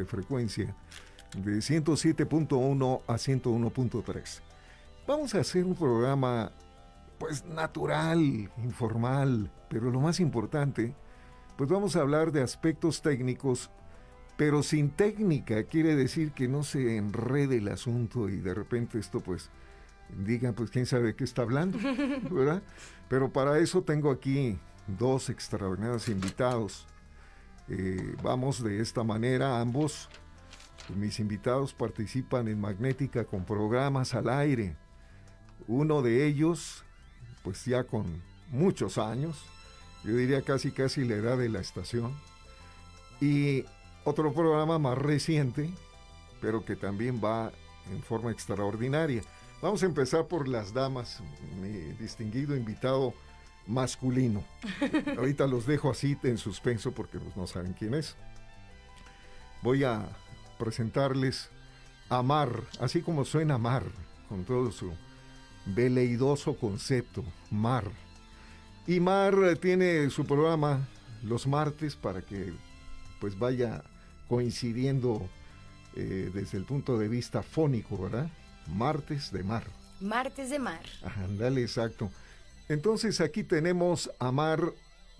de frecuencia de 107.1 a 101.3. Vamos a hacer un programa pues natural, informal, pero lo más importante, pues vamos a hablar de aspectos técnicos, pero sin técnica, quiere decir que no se enrede el asunto y de repente esto pues digan pues quién sabe qué está hablando, ¿verdad? Pero para eso tengo aquí dos extraordinarios invitados. Eh, vamos de esta manera, ambos, mis invitados participan en Magnética con programas al aire. Uno de ellos, pues ya con muchos años, yo diría casi casi la edad de la estación. Y otro programa más reciente, pero que también va en forma extraordinaria. Vamos a empezar por las damas, mi distinguido invitado masculino. Ahorita los dejo así en suspenso porque pues, no saben quién es. Voy a presentarles a Mar, así como suena Mar, con todo su veleidoso concepto, Mar. Y Mar tiene su programa los martes para que pues vaya coincidiendo eh, desde el punto de vista fónico, ¿verdad? Martes de Mar. Martes de Mar. Ándale, exacto. Entonces aquí tenemos a Mar,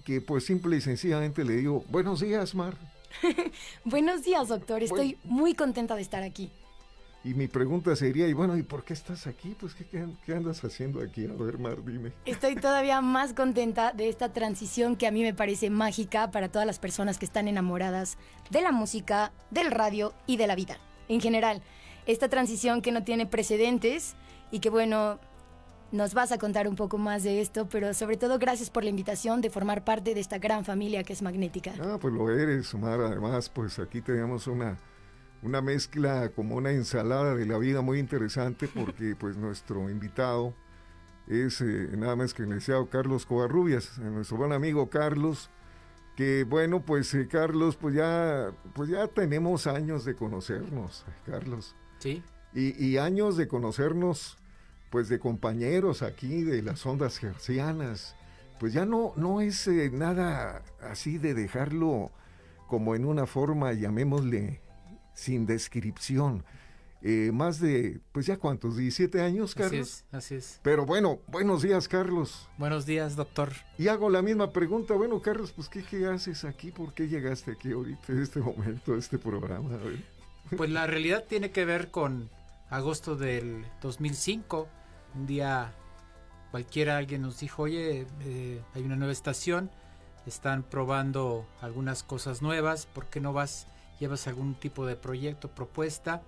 que pues simple y sencillamente le digo, buenos días, Mar. buenos días, doctor. Estoy muy contenta de estar aquí. Y mi pregunta sería, y bueno, ¿y por qué estás aquí? Pues, ¿qué, qué, andas haciendo aquí? A ver, Mar, dime. Estoy todavía más contenta de esta transición que a mí me parece mágica para todas las personas que están enamoradas de la música, del radio y de la vida. En general, esta transición que no tiene precedentes y que, bueno, nos vas a contar un poco más de esto, pero sobre todo gracias por la invitación de formar parte de esta gran familia que es Magnética. Ah, pues lo eres, Mar. Además, pues aquí tenemos una una mezcla como una ensalada de la vida muy interesante porque pues nuestro invitado es eh, nada más que el licenciado Carlos Covarrubias, eh, nuestro buen amigo Carlos, que bueno pues eh, Carlos pues ya pues ya tenemos años de conocernos, Carlos. Sí. Y, y años de conocernos pues de compañeros aquí de las ondas gercianas. Pues ya no, no es nada así de dejarlo como en una forma, llamémosle, sin descripción. Eh, más de, pues ya cuántos, 17 años, Carlos. Así es, así es. Pero bueno, buenos días, Carlos. Buenos días, doctor. Y hago la misma pregunta, bueno, Carlos, pues ¿qué, qué haces aquí? ¿Por qué llegaste aquí ahorita, en este momento, a este programa? Pues la realidad tiene que ver con agosto del 2005, un día cualquiera alguien nos dijo, oye, eh, hay una nueva estación, están probando algunas cosas nuevas, ¿por qué no vas? llevas algún tipo de proyecto, propuesta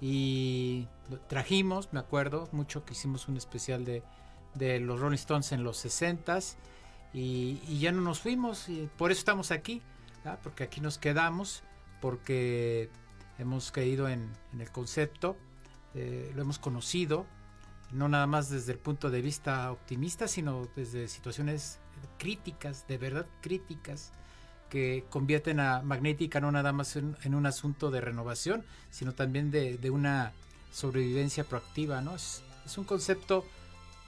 y trajimos, me acuerdo mucho que hicimos un especial de, los Rolling Stones en los 60s y, ya no nos fuimos por eso estamos aquí, porque aquí nos quedamos, porque hemos caído en, en el concepto, eh, lo hemos conocido, no nada más desde el punto de vista optimista, sino desde situaciones críticas, de verdad críticas, que convierten a Magnética no nada más en, un asunto de renovación, sino también de, una sobrevivencia proactiva, ¿no? Es, un concepto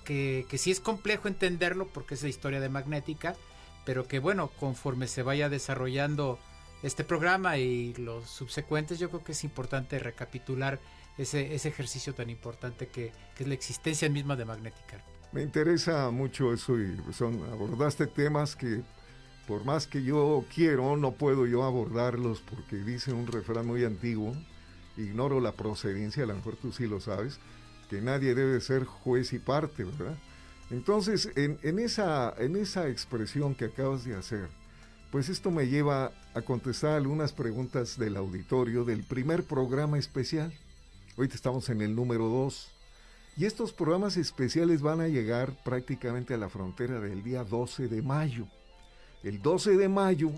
que, que, sí es complejo entenderlo porque es la historia de Magnética, pero que bueno, conforme se vaya desarrollando este programa y los subsecuentes, yo creo que es importante recapitular ese, ese ejercicio tan importante que, que, es la existencia misma de Magnética. Me interesa mucho eso y son, abordaste temas que por más que yo quiero, no puedo yo abordarlos porque dice un refrán muy antiguo, ignoro la procedencia, a lo mejor tú sí lo sabes, que nadie debe ser juez y parte, ¿verdad? Entonces, en, esa, en esa expresión que acabas de hacer, pues esto me lleva a contestar algunas preguntas del auditorio del primer programa especial. Hoy estamos en el número 2. Y estos programas especiales van a llegar prácticamente a la frontera del día 12 de mayo el 12 de mayo,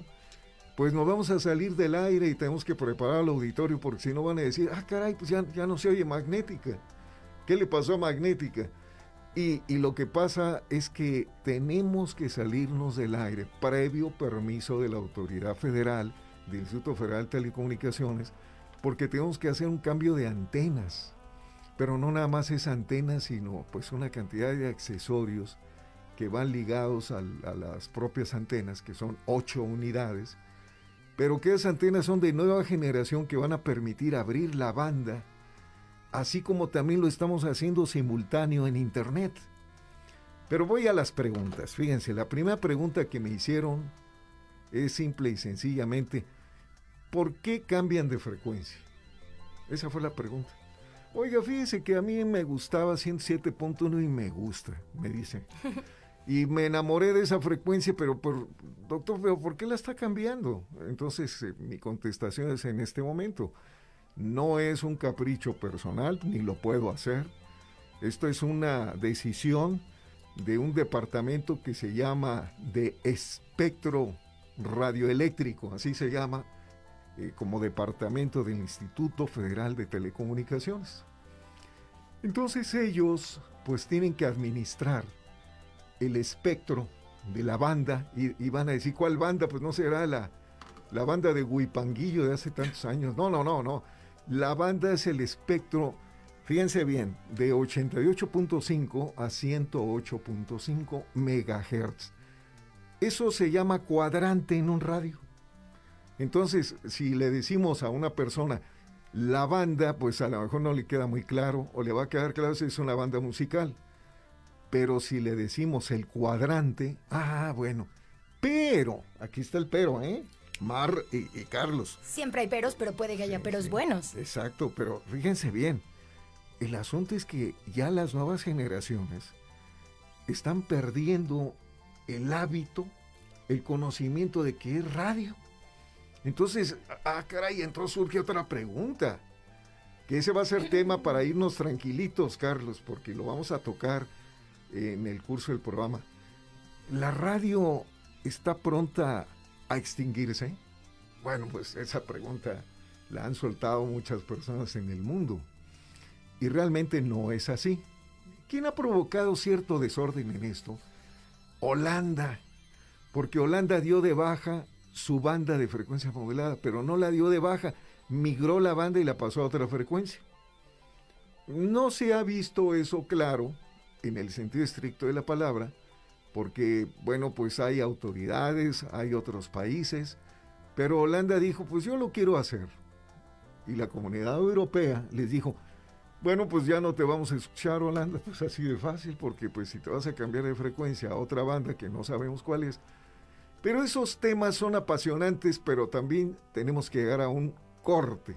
pues nos vamos a salir del aire y tenemos que preparar el auditorio porque si no van a decir, ah, caray, pues ya, ya no se oye magnética. ¿Qué le pasó a magnética? Y, lo que pasa es que tenemos que salirnos del aire previo permiso de la autoridad federal, del Instituto Federal de Telecomunicaciones, porque tenemos que hacer un cambio de antenas. Pero no nada más es antenas, sino pues una cantidad de accesorios que van ligados a las propias antenas, que son ocho unidades, pero que esas antenas son de nueva generación que van a permitir abrir la banda, así como también lo estamos haciendo simultáneo en Internet. Pero voy a las preguntas. Fíjense, la primera pregunta que me hicieron es simple y sencillamente, ¿por qué cambian de frecuencia? Esa fue la pregunta. Oiga, fíjese que a mí me gustaba 107.1 y me gusta, me dice. Y me enamoré de esa frecuencia, pero por, doctor, pero ¿por qué la está cambiando? Entonces eh, mi contestación es en este momento. No es un capricho personal, ni lo puedo hacer. Esto es una decisión de un departamento que se llama de espectro radioeléctrico, así se llama, eh, como departamento del Instituto Federal de Telecomunicaciones. Entonces ellos pues tienen que administrar el espectro de la banda y, van a decir, ¿cuál banda? Pues no será la, la banda de Huipanguillo de hace tantos años. No, no, no, no. La banda es el espectro, fíjense bien, de 88.5 a 108.5 megahertz. Eso se llama cuadrante en un radio. Entonces, si le decimos a una persona, la banda, pues a lo mejor no le queda muy claro, o le va a quedar claro si es una banda musical. Pero si le decimos el cuadrante, ah, bueno. Pero, aquí está el pero, ¿eh? Mar y, Carlos. Siempre hay peros, pero puede que haya peros buenos. Exacto, pero fíjense bien. El asunto es que ya las nuevas generaciones están perdiendo el hábito, el conocimiento de qué es radio. Entonces, ah, caray, entonces surge otra pregunta. Que ese va a ser tema para irnos tranquilitos, Carlos, porque lo vamos a tocar en el curso del programa. ¿La radio está pronta a extinguirse? Bueno, pues esa pregunta la han soltado muchas personas en el mundo. Y realmente no es así. ¿Quién ha provocado cierto desorden en esto? Holanda. Porque Holanda dio de baja su banda de frecuencia modulada, pero no la dio de baja, migró la banda y la pasó a otra frecuencia. No se ha visto eso claro en el sentido estricto de la palabra, porque, bueno, pues hay autoridades, hay otros países, pero Holanda dijo, pues yo lo quiero hacer. Y la comunidad europea les dijo, bueno, pues ya no te vamos a escuchar, Holanda, pues así de fácil, porque pues si te vas a cambiar de frecuencia a otra banda que no sabemos cuál es. Pero esos temas son apasionantes, pero también tenemos que llegar a un corte.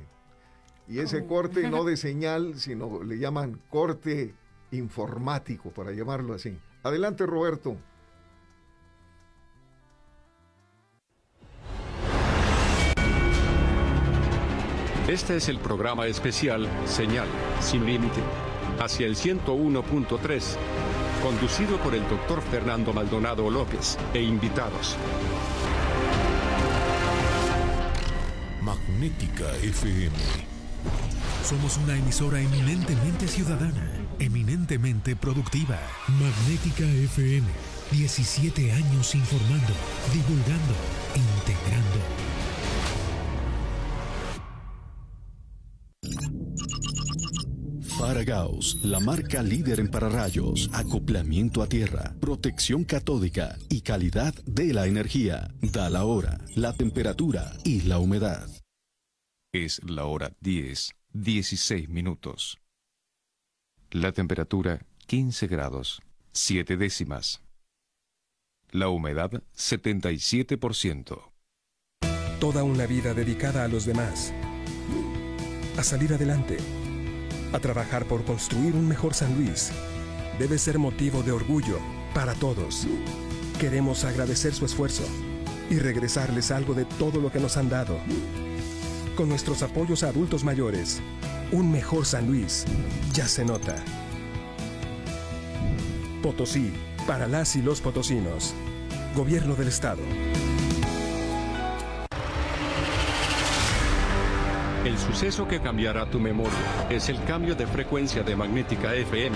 Y ese corte no de señal, sino le llaman corte informático, para llamarlo así. Adelante, Roberto. Este es el programa especial Señal sin límite hacia el 101.3, conducido por el doctor Fernando Maldonado López e invitados. Magnética FM. Somos una emisora eminentemente ciudadana eminentemente productiva. Magnética FM, 17 años informando, divulgando, integrando. Faragaos, la marca líder en pararrayos, acoplamiento a tierra, protección catódica y calidad de la energía. Da la hora, la temperatura y la humedad. Es la hora 10, 16 minutos. La temperatura 15 grados, 7 décimas. La humedad 77%. Toda una vida dedicada a los demás. A salir adelante. A trabajar por construir un mejor San Luis. Debe ser motivo de orgullo para todos. Queremos agradecer su esfuerzo y regresarles algo de todo lo que nos han dado. Con nuestros apoyos a adultos mayores, un mejor San Luis ya se nota. Potosí, para las y los potosinos. Gobierno del Estado. El suceso que cambiará tu memoria es el cambio de frecuencia de magnética FM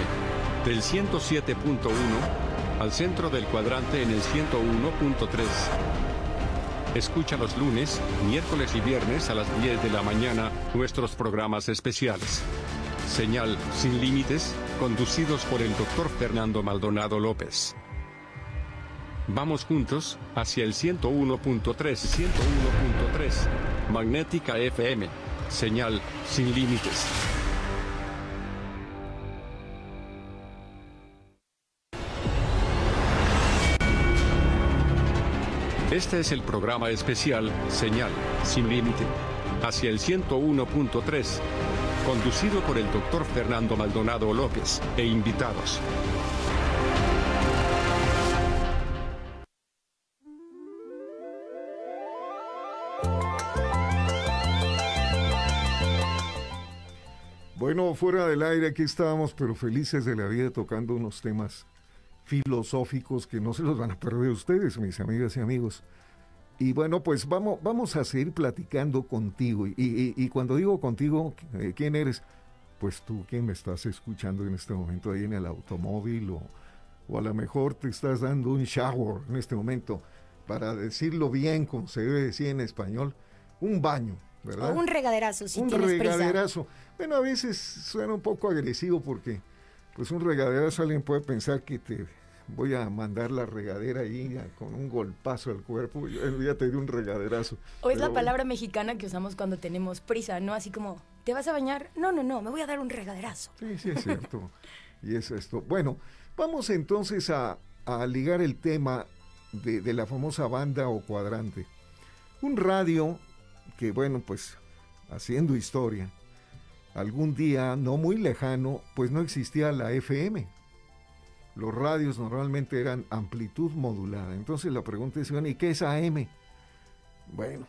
del 107.1 al centro del cuadrante en el 101.3. Escucha los lunes, miércoles y viernes a las 10 de la mañana nuestros programas especiales. Señal sin límites, conducidos por el doctor Fernando Maldonado López. Vamos juntos hacia el 101.3, 101.3. Magnética FM. Señal sin límites. Este es el programa especial Señal sin límite hacia el 101.3, conducido por el doctor Fernando Maldonado López e invitados. Bueno, fuera del aire aquí estábamos, pero felices de la vida tocando unos temas filosóficos que no se los van a perder ustedes, mis amigas y amigos. Y bueno, pues vamos, vamos a seguir platicando contigo. Y, cuando digo contigo, eh, ¿quién eres? Pues tú, ¿quién me estás escuchando en este momento ahí en el automóvil? O, o a lo mejor te estás dando un shower en este momento, para decirlo bien, como se debe decir en español, un baño, ¿verdad? O un regaderazo, si un regaderazo. Bueno, a veces suena un poco agresivo porque, pues un regaderazo alguien puede pensar que te voy a mandar la regadera ahí con un golpazo al cuerpo, yo ya te di un regaderazo. O es la palabra mexicana que usamos cuando tenemos prisa, ¿no? Así como, ¿te vas a bañar? No, no, no, me voy a dar un regaderazo. Sí, sí, es cierto. y es esto. Bueno, vamos entonces a, ligar el tema de, de la famosa banda o cuadrante. Un radio que, bueno, pues haciendo historia, algún día no muy lejano, pues no existía la FM los radios normalmente eran amplitud modulada. Entonces la pregunta es, ¿y qué es AM? Bueno,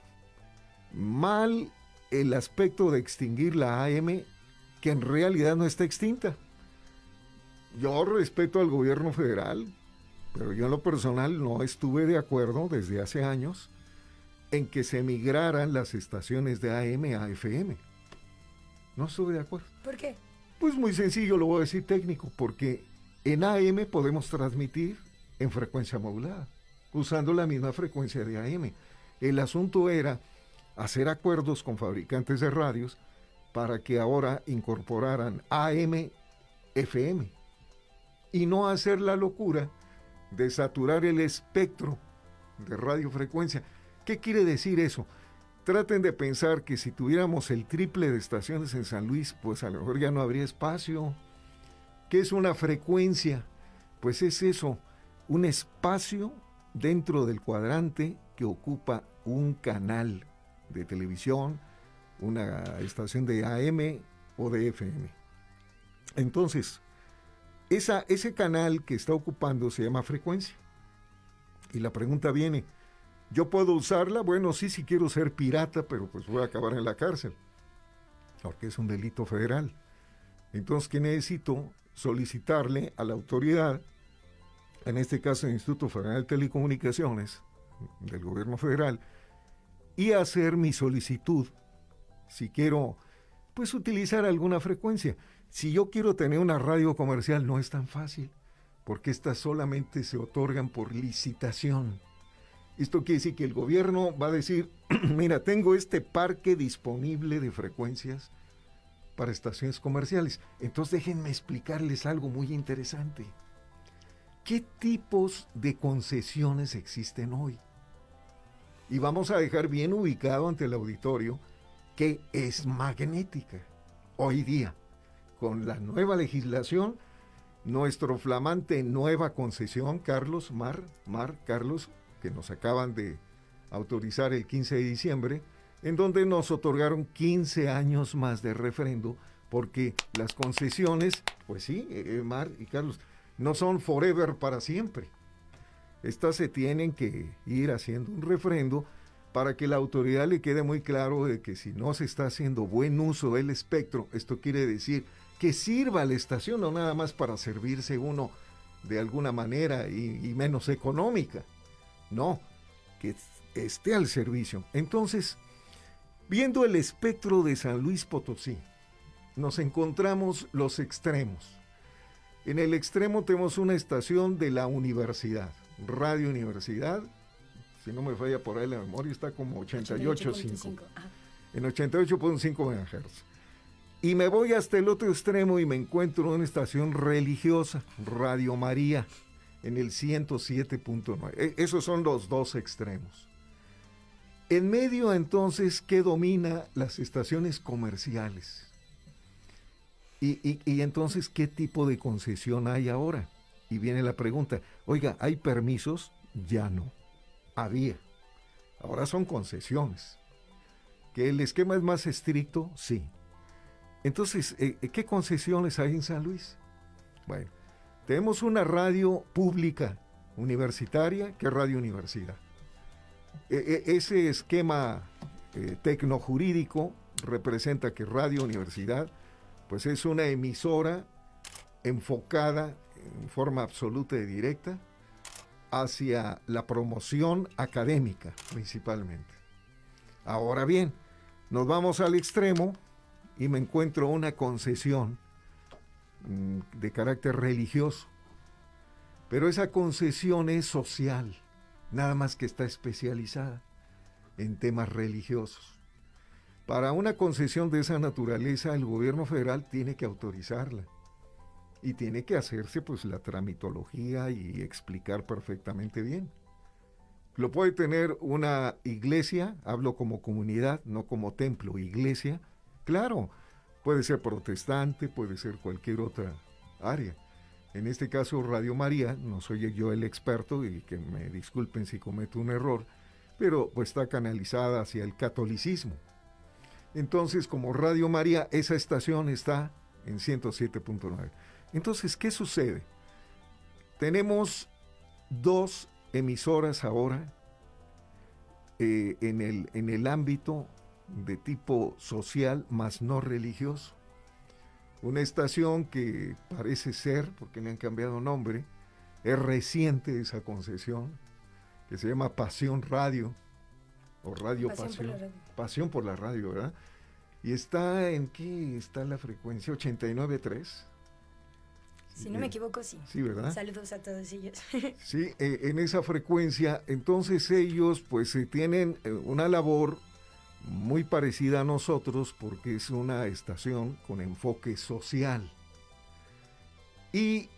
mal el aspecto de extinguir la AM, que en realidad no está extinta. Yo respeto al gobierno federal, pero yo en lo personal no estuve de acuerdo desde hace años en que se migraran las estaciones de AM a FM. No estuve de acuerdo. ¿Por qué? Pues muy sencillo, lo voy a decir técnico, porque en AM podemos transmitir en frecuencia modulada, usando la misma frecuencia de AM. El asunto era hacer acuerdos con fabricantes de radios para que ahora incorporaran AM, FM y no hacer la locura de saturar el espectro de radiofrecuencia. ¿Qué quiere decir eso? Traten de pensar que si tuviéramos el triple de estaciones en San Luis, pues a lo mejor ya no habría espacio, ¿Qué es una frecuencia? Pues es eso, un espacio dentro del cuadrante que ocupa un canal de televisión, una estación de AM o de FM. Entonces, ese canal que está ocupando se llama frecuencia. Y la pregunta viene, ¿yo puedo usarla? Bueno, sí, si quiero ser pirata, pero pues voy a acabar en la cárcel, porque es un delito federal. Entonces, ¿qué necesito? solicitarle a la autoridad, en este caso el Instituto Federal de Telecomunicaciones del gobierno federal, y hacer mi solicitud si quiero pues utilizar alguna frecuencia. Si yo quiero tener una radio comercial no es tan fácil, porque estas solamente se otorgan por licitación. Esto quiere decir que el gobierno va a decir, mira, tengo este parque disponible de frecuencias para estaciones comerciales. Entonces déjenme explicarles algo muy interesante. ¿Qué tipos de concesiones existen hoy? Y vamos a dejar bien ubicado ante el auditorio que es magnética. Hoy día, con la nueva legislación, nuestro flamante nueva concesión, Carlos Mar, Mar, Carlos, que nos acaban de autorizar el 15 de diciembre, en donde nos otorgaron 15 años más de referendo, porque las concesiones, pues sí, eh, eh, Mar y Carlos, no son forever para siempre. Estas se tienen que ir haciendo un referendo para que la autoridad le quede muy claro de que si no se está haciendo buen uso del espectro, esto quiere decir que sirva la estación, no nada más para servirse uno de alguna manera y menos económica. No, que esté al servicio. Entonces, Viendo el espectro de San Luis Potosí, nos encontramos los extremos. En el extremo tenemos una estación de la universidad, Radio Universidad, si no me falla por ahí la memoria, está como 88.5. en 88.5 MHz. Y me voy hasta el otro extremo y me encuentro en una estación religiosa, Radio María. En el 107.9. E, esos son los dos extremos. En medio entonces, ¿qué domina las estaciones comerciales? Y, y, entonces, ¿qué tipo de concesión hay ahora? Y viene la pregunta, oiga, ¿hay permisos? Ya no. Había. Ahora son concesiones. ¿Que el esquema es más estricto? Sí. Entonces, eh, ¿qué concesiones hay en San Luis? Bueno, tenemos una radio pública universitaria, que es Radio Universidad. E, e, ese esquema eh, tecnojurídico representa que Radio Universidad pues es una emisora enfocada en forma absoluta y directa hacia la promoción académica principalmente. Ahora bien, nos vamos al extremo y me encuentro una concesión de carácter religioso, pero esa concesión es social nada más que está especializada en temas religiosos. Para una concesión de esa naturaleza, el gobierno federal tiene que autorizarla y tiene que hacerse pues la tramitología y explicar perfectamente bien. Lo puede tener una iglesia, hablo como comunidad, no como templo, iglesia. Claro, puede ser protestante, puede ser cualquier otra área. En este caso, Radio María, no soy yo el experto y que me disculpen si cometo un error, pero pues está canalizada hacia el catolicismo. Entonces, como Radio María, esa estación está en 107.9. Entonces, ¿qué sucede? Tenemos dos emisoras ahora eh, en, el, en el ámbito de tipo social, más no religioso una estación que parece ser, porque le han cambiado nombre, es reciente esa concesión, que se llama Pasión Radio, o Radio Pasión. Pasión, por la radio, ¿verdad? Y está en qué está la frecuencia 89.3. Si no me equivoco, sí. Sí, ¿verdad? Saludos a todos ellos. sí, eh, en esa frecuencia, entonces ellos pues tienen eh, una labor muy parecida a nosotros porque es una estación con enfoque social. Y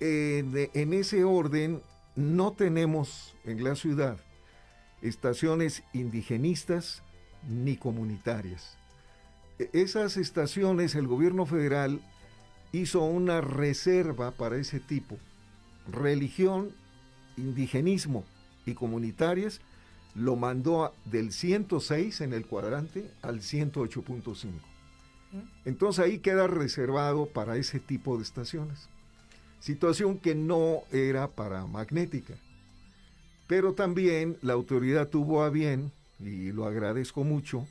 eh, en ese orden no tenemos en la ciudad estaciones indigenistas ni comunitarias. E, esas estaciones el gobierno federal hizo una reserva para ese tipo. Religión, indigenismo y comunitarias lo mandó del 106 en el cuadrante al 108.5. Entonces ahí queda reservado para ese tipo de estaciones. Situación que no era para magnética. Pero también la autoridad tuvo a bien, y lo agradezco mucho,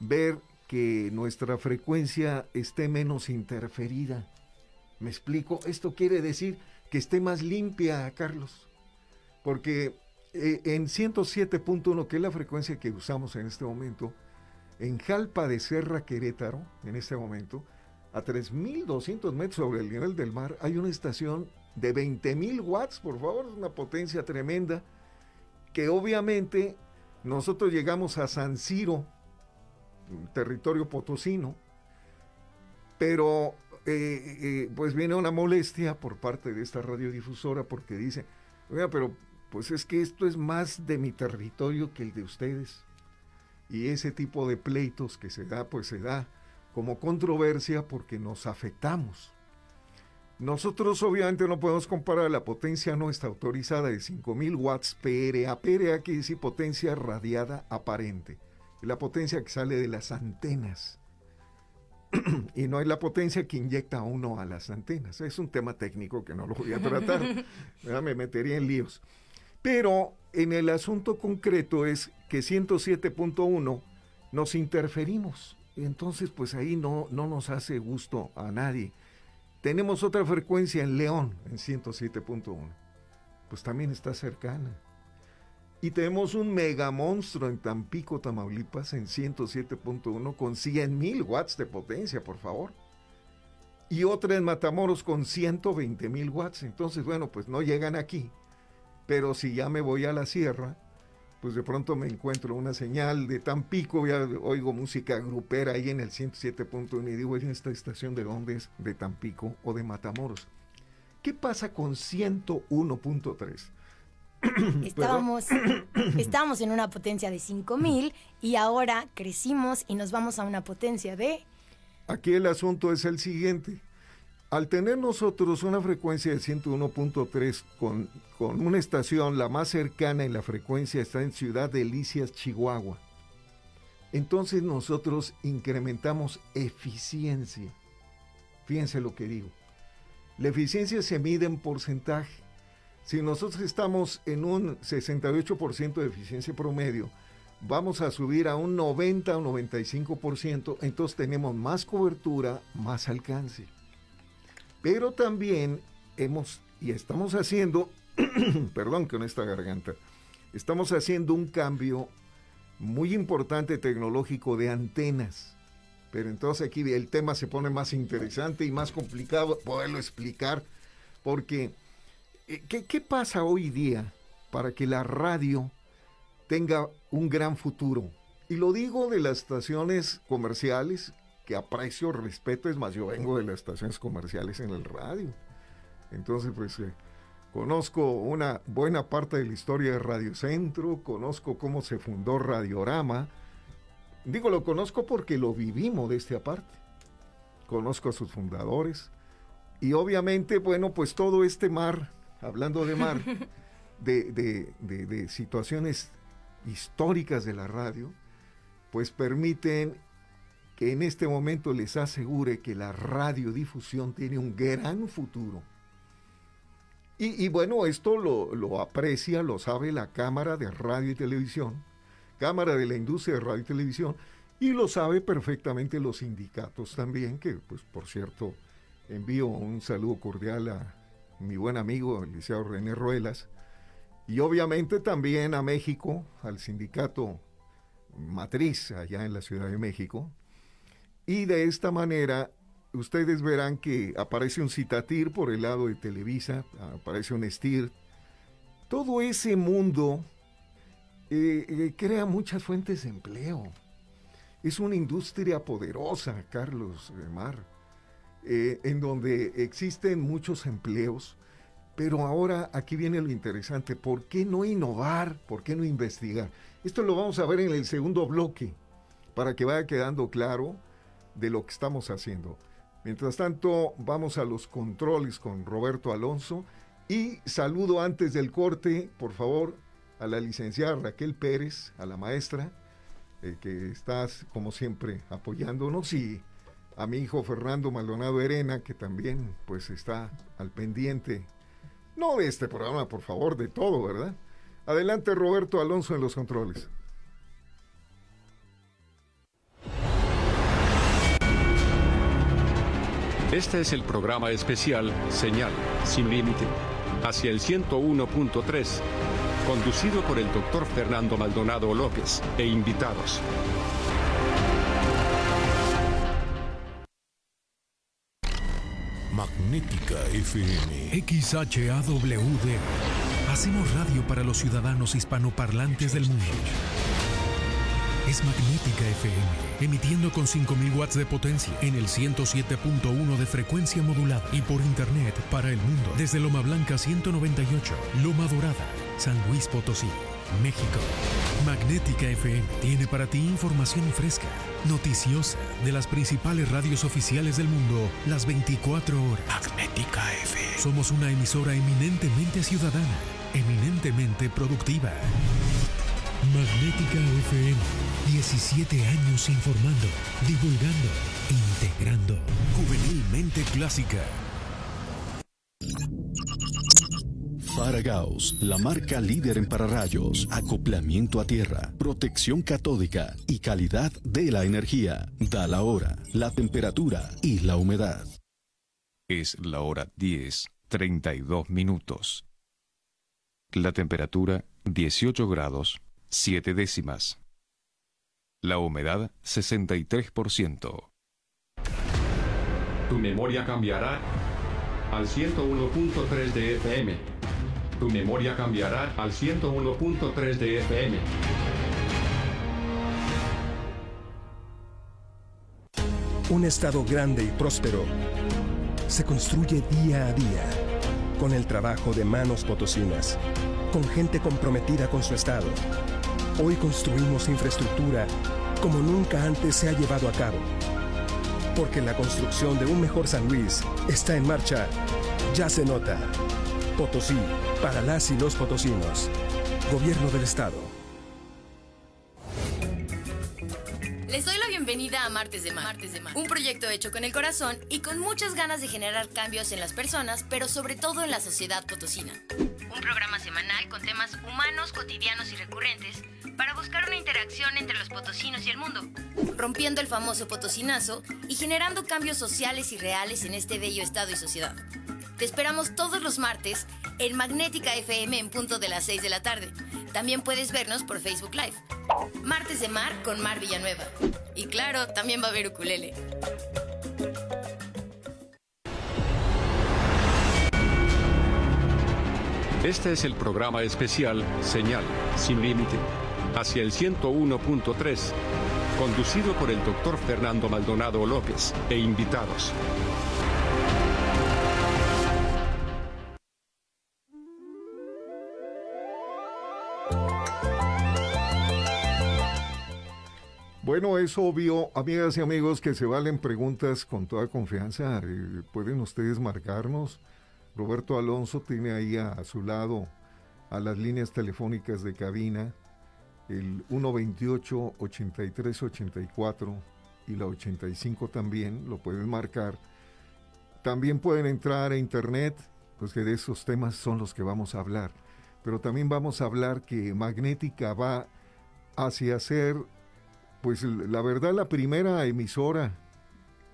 ver que nuestra frecuencia esté menos interferida. ¿Me explico? Esto quiere decir que esté más limpia, Carlos. Porque eh, en 107.1, que es la frecuencia que usamos en este momento, en Jalpa de Serra, Querétaro, en este momento, a 3.200 metros sobre el nivel del mar, hay una estación de 20.000 watts, por favor, una potencia tremenda, que obviamente nosotros llegamos a San Ciro, territorio potosino, pero eh, eh, pues viene una molestia por parte de esta radiodifusora porque dice, oiga, pero pues es que esto es más de mi territorio que el de ustedes. Y ese tipo de pleitos que se da, pues se da como controversia porque nos afectamos. Nosotros obviamente no podemos comparar la potencia no está autorizada de 5000 watts PRA. PRA quiere decir potencia radiada aparente. La potencia que sale de las antenas. y no es la potencia que inyecta uno a las antenas. Es un tema técnico que no lo voy a tratar. Me metería en líos. Pero en el asunto concreto es que 107.1 nos interferimos. Entonces, pues ahí no, no nos hace gusto a nadie. Tenemos otra frecuencia en León, en 107.1. Pues también está cercana. Y tenemos un mega monstruo en Tampico, Tamaulipas, en 107.1 con 100.000 watts de potencia, por favor. Y otra en Matamoros con 120.000 watts. Entonces, bueno, pues no llegan aquí. Pero si ya me voy a la sierra, pues de pronto me encuentro una señal de Tampico, ya oigo música grupera ahí en el 107.1 y digo, ¿en esta estación de dónde es? ¿De Tampico o de Matamoros? ¿Qué pasa con 101.3? Estábamos, estábamos en una potencia de 5000 y ahora crecimos y nos vamos a una potencia de... Aquí el asunto es el siguiente. Al tener nosotros una frecuencia de 101.3 con, con una estación, la más cercana en la frecuencia está en Ciudad Delicias, Chihuahua. Entonces nosotros incrementamos eficiencia. Fíjense lo que digo. La eficiencia se mide en porcentaje. Si nosotros estamos en un 68% de eficiencia promedio, vamos a subir a un 90 o 95%, entonces tenemos más cobertura, más alcance. Pero también hemos y estamos haciendo, perdón con esta garganta, estamos haciendo un cambio muy importante tecnológico de antenas. Pero entonces aquí el tema se pone más interesante y más complicado poderlo explicar, porque eh, ¿qué, pasa hoy día para que la radio tenga un gran futuro? Y lo digo de las estaciones comerciales, que aprecio, respeto, es más, yo vengo de las estaciones comerciales en el radio. Entonces, pues eh, conozco una buena parte de la historia de Radio Centro, conozco cómo se fundó Radiorama. Digo, lo conozco porque lo vivimos de este aparte. Conozco a sus fundadores. Y obviamente, bueno, pues todo este mar hablando de mar, de, situaciones históricas de la radio, pues permiten que en este momento les asegure que la radiodifusión tiene un gran futuro. Y, bueno, esto lo, lo, aprecia, lo sabe la Cámara de Radio y Televisión, Cámara de la Industria de Radio y Televisión, y lo sabe perfectamente los sindicatos también, que pues por cierto envío un saludo cordial a, mi buen amigo, el licenciado René Ruelas, y obviamente también a México, al sindicato matriz allá en la Ciudad de México. Y de esta manera, ustedes verán que aparece un citatir por el lado de Televisa, aparece un STIR. Todo ese mundo eh, eh, crea muchas fuentes de empleo. Es una industria poderosa, Carlos Mar. Eh, en donde existen muchos empleos, pero ahora aquí viene lo interesante, ¿por qué no innovar? ¿Por qué no investigar? Esto lo vamos a ver en el segundo bloque, para que vaya quedando claro de lo que estamos haciendo. Mientras tanto, vamos a los controles con Roberto Alonso y saludo antes del corte, por favor, a la licenciada Raquel Pérez, a la maestra, eh, que estás como siempre apoyándonos y a mi hijo Fernando Maldonado Herena, que también pues está al pendiente, no de este programa, por favor, de todo, ¿verdad? Adelante Roberto Alonso en los controles. Este es el programa especial Señal, sin límite, hacia el 101.3, conducido por el doctor Fernando Maldonado López e invitados. Magnética FM. XHAWD. Hacemos radio para los ciudadanos hispanoparlantes del mundo. Es Magnética FM, emitiendo con 5000 watts de potencia en el 107.1 de frecuencia modulada y por internet para el mundo desde Loma Blanca 198, Loma Dorada, San Luis Potosí. México. Magnética FM tiene para ti información fresca, noticiosa, de las principales radios oficiales del mundo, las 24 horas. Magnética FM. Somos una emisora eminentemente ciudadana, eminentemente productiva. Magnética FM, 17 años informando, divulgando, integrando. Juvenilmente clásica. Faragaos, la marca líder en pararrayos, acoplamiento a tierra, protección catódica y calidad de la energía. Da la hora, la temperatura y la humedad. Es la hora 10, 32 minutos. La temperatura 18 grados, 7 décimas. La humedad 63%. Tu memoria cambiará al 101.3 de FM tu memoria cambiará al 101.3 de FM. Un estado grande y próspero se construye día a día con el trabajo de manos potosinas, con gente comprometida con su estado. Hoy construimos infraestructura como nunca antes se ha llevado a cabo. Porque la construcción de un mejor San Luis está en marcha. Ya se nota. Potosí, para las y los potosinos. Gobierno del Estado. Les doy la bienvenida a Martes de Mar, un proyecto hecho con el corazón y con muchas ganas de generar cambios en las personas, pero sobre todo en la sociedad potosina. Un programa semanal con temas humanos, cotidianos y recurrentes para buscar una interacción entre los potosinos y el mundo, rompiendo el famoso potosinazo y generando cambios sociales y reales en este bello estado y sociedad. Te esperamos todos los martes en Magnética FM en punto de las 6 de la tarde. También puedes vernos por Facebook Live. Martes de Mar con Mar Villanueva. Y claro, también va a haber ukulele. Este es el programa especial Señal sin límite hacia el 101.3, conducido por el doctor Fernando Maldonado López e invitados. Bueno, es obvio, amigas y amigos, que se valen preguntas con toda confianza. Eh, pueden ustedes marcarnos. Roberto Alonso tiene ahí a, a su lado a las líneas telefónicas de cabina el 128-8384 y la 85 también, lo pueden marcar. También pueden entrar a internet, pues que de esos temas son los que vamos a hablar. Pero también vamos a hablar que Magnética va hacia ser, pues la verdad, la primera emisora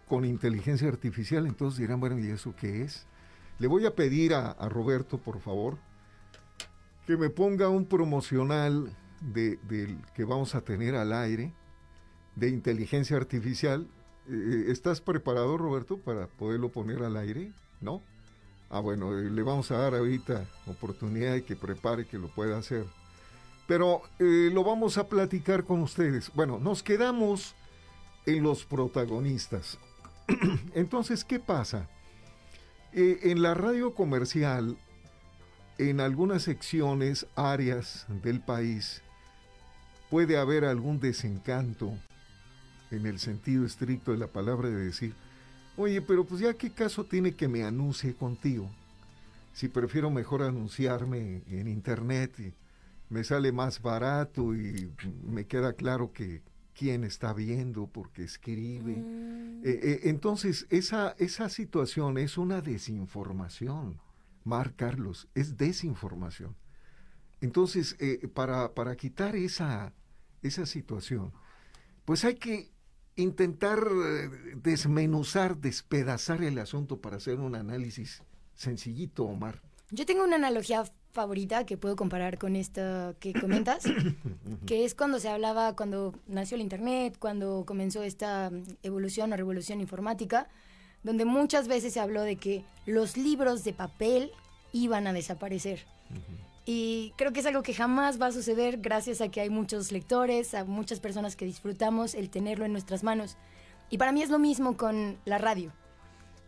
con inteligencia artificial. Entonces dirán, bueno, ¿y eso qué es? Le voy a pedir a Roberto, por favor, que me ponga un promocional de, del que vamos a tener al aire de inteligencia artificial. Eh, ¿Estás preparado, Roberto, para poderlo poner al aire? ¿No? Ah, bueno, eh, le vamos a dar ahorita oportunidad de que prepare que lo pueda hacer. Pero eh, lo vamos a platicar con ustedes. Bueno, nos quedamos en los protagonistas. Entonces, ¿qué pasa? en la radio comercial, en algunas secciones, áreas del país, puede haber algún desencanto en el sentido estricto de la palabra de decir, oye, pero pues ya qué caso tiene que me anuncie contigo. Si prefiero mejor anunciarme en internet y me sale más barato y me queda claro que quién está viendo porque escribe. Mm. Eh, eh, entonces, esa, esa situación es una desinformación. Mar Carlos, es desinformación. Entonces, eh, para, para quitar esa, esa situación, pues hay que intentar eh, desmenuzar, despedazar el asunto para hacer un análisis sencillito, Omar. Yo tengo una analogía favorita que puedo comparar con esta que comentas, que es cuando se hablaba, cuando nació el Internet, cuando comenzó esta evolución o revolución informática, donde muchas veces se habló de que los libros de papel iban a desaparecer. Y creo que es algo que jamás va a suceder gracias a que hay muchos lectores, a muchas personas que disfrutamos el tenerlo en nuestras manos. Y para mí es lo mismo con la radio,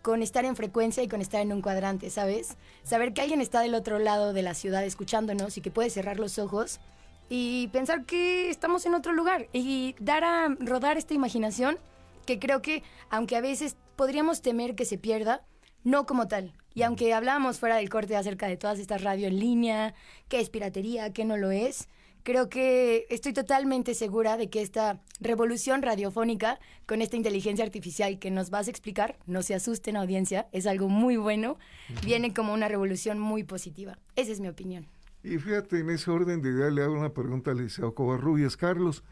con estar en frecuencia y con estar en un cuadrante, ¿sabes? Saber que alguien está del otro lado de la ciudad escuchándonos y que puede cerrar los ojos y pensar que estamos en otro lugar y dar a rodar esta imaginación que creo que, aunque a veces podríamos temer que se pierda, no como tal. Y aunque hablábamos fuera del corte acerca de todas estas radio en línea, qué es piratería, qué no lo es, creo que estoy totalmente segura de que esta revolución radiofónica con esta inteligencia artificial que nos vas a explicar, no se asusten audiencia, es algo muy bueno, viene como una revolución muy positiva. Esa es mi opinión. Y fíjate, en ese orden de idea le hago una pregunta al Liceo Covarrubias. Carlos,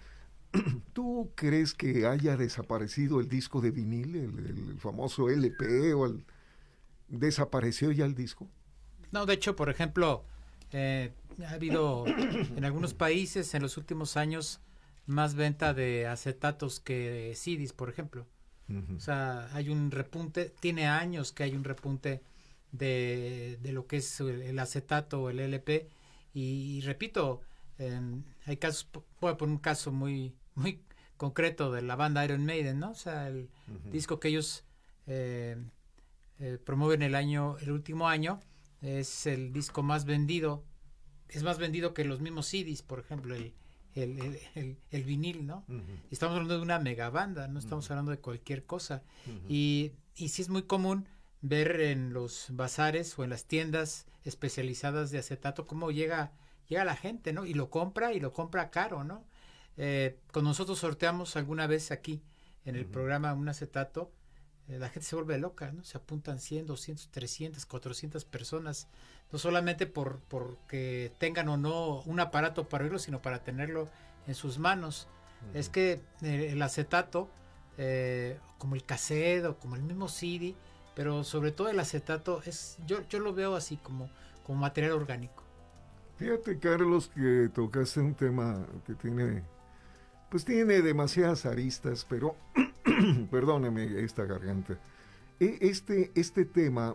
¿tú crees que haya desaparecido el disco de vinil, el, el famoso LP o el ¿Desapareció ya el disco? No, de hecho, por ejemplo, eh, ha habido en algunos países en los últimos años más venta de acetatos que CDs, por ejemplo. O sea, hay un repunte, tiene años que hay un repunte de, de lo que es el, acetato o el LP. Y, repito, hay casos, voy a poner un caso muy, muy concreto de la banda Iron Maiden, ¿no? O sea, el disco que ellos eh, eh, promueven el año, el último año, es el disco más vendido, es más vendido que los mismos CDs, por ejemplo, el, el, el, el, vinil, ¿no? Estamos hablando de una megabanda, no estamos hablando de cualquier cosa. y, y sí es muy común ver en los bazares o en las tiendas especializadas de acetato cómo llega, llega la gente, ¿no? Y lo compra y lo compra caro, ¿no? Eh, con nosotros sorteamos alguna vez aquí en el programa un acetato, la gente se vuelve loca, ¿no? Se apuntan 100, 200, 300, 400 personas, no solamente por porque tengan o no un aparato para oírlo, sino para tenerlo en sus manos. Es que eh, el acetato, como el cassette o como el mismo CD, pero sobre todo el acetato es yo yo lo veo así como como material orgánico. Fíjate Carlos que tocaste un tema que tiene pues tiene demasiadas aristas, pero perdóneme esta garganta. E, este, este tema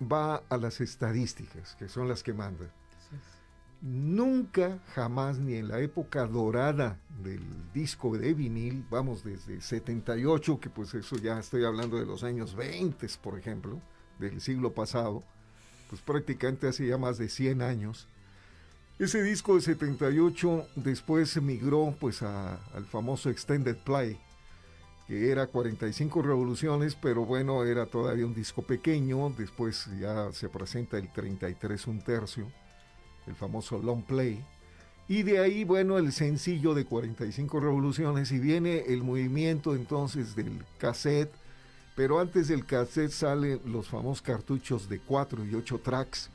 va a las estadísticas, que son las que mandan. Nunca, jamás, ni en la época dorada del disco de vinil, vamos desde 78, que pues eso ya estoy hablando de los años 20, por ejemplo, del siglo pasado, pues prácticamente hace ya más de 100 años. Ese disco de 78 después se migró pues al famoso Extended Play, que era 45 revoluciones, pero bueno, era todavía un disco pequeño, después ya se presenta el 33 un tercio el famoso long play. Y de ahí, bueno, el sencillo de 45 revoluciones y viene el movimiento entonces del cassette, pero antes del cassette salen los famosos cartuchos de 4 y 8 tracks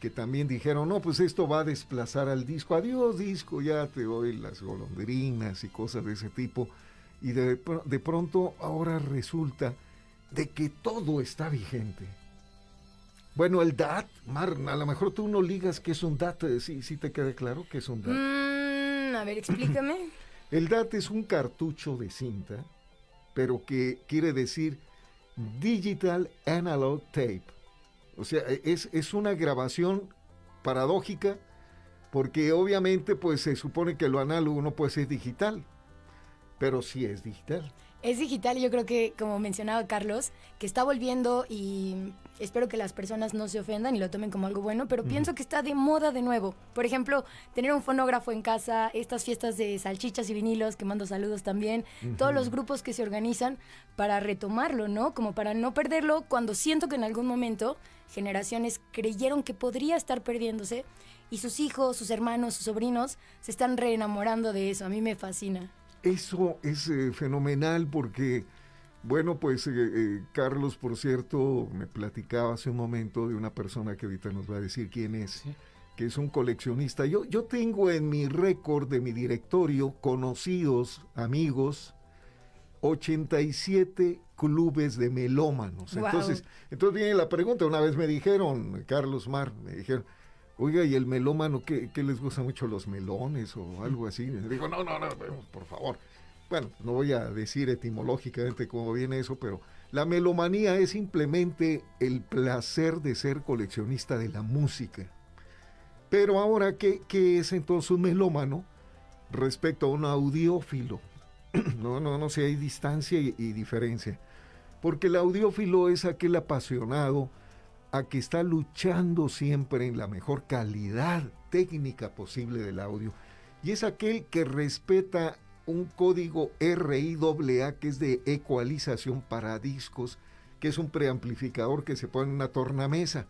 que también dijeron, no, pues esto va a desplazar al disco, adiós disco, ya te doy las golondrinas y cosas de ese tipo. Y de, de pronto ahora resulta de que todo está vigente. Bueno, el DAT, Mar, a lo mejor tú no ligas que es un DAT, sí, sí te queda claro que es un DAT. Mm, a ver, explícame. el DAT es un cartucho de cinta, pero que quiere decir Digital Analog Tape. O sea, es, es una grabación paradójica porque obviamente pues se supone que lo análogo no puede ser digital, pero sí es digital. Es digital y yo creo que, como mencionaba Carlos, que está volviendo y espero que las personas no se ofendan y lo tomen como algo bueno, pero pienso que está de moda de nuevo. Por ejemplo, tener un fonógrafo en casa, estas fiestas de salchichas y vinilos, que mando saludos también, todos los grupos que se organizan para retomarlo, ¿no? Como para no perderlo cuando siento que en algún momento generaciones creyeron que podría estar perdiéndose y sus hijos, sus hermanos, sus sobrinos se están reenamorando de eso. A mí me fascina. Eso es eh, fenomenal porque, bueno, pues eh, eh, Carlos, por cierto, me platicaba hace un momento de una persona que ahorita nos va a decir quién es, que es un coleccionista. Yo, yo tengo en mi récord de mi directorio conocidos, amigos, 87 clubes de melómanos. Entonces, entonces viene la pregunta, una vez me dijeron, Carlos Mar, me dijeron, Oiga, ¿y el melómano qué, les gusta mucho los melones o algo así? digo, no, no, no, por favor. Bueno, no voy a decir etimológicamente cómo viene eso, pero la melomanía es simplemente el placer de ser coleccionista de la música. Pero ahora, ¿qué, qué es entonces un melómano respecto a un audiófilo? no, no, no, si hay distancia y, y diferencia. Porque el audiófilo es aquel apasionado a que está luchando siempre en la mejor calidad técnica posible del audio y es aquel que respeta un código RIAA que es de ecualización para discos, que es un preamplificador que se pone en una tornamesa.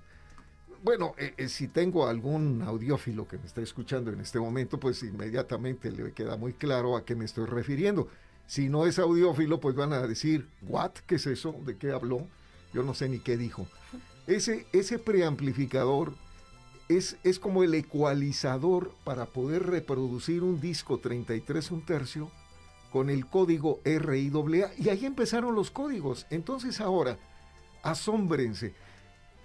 Bueno, eh, eh, si tengo algún audiófilo que me está escuchando en este momento, pues inmediatamente le queda muy claro a qué me estoy refiriendo. Si no es audiófilo, pues van a decir, ¿what? ¿Qué es eso? ¿De qué habló? Yo no sé ni qué dijo. Ese, ese preamplificador es, es, como el ecualizador para poder reproducir un disco 33 un tercio con el código RIAA. Y ahí empezaron los códigos. Entonces ahora, asómbrense.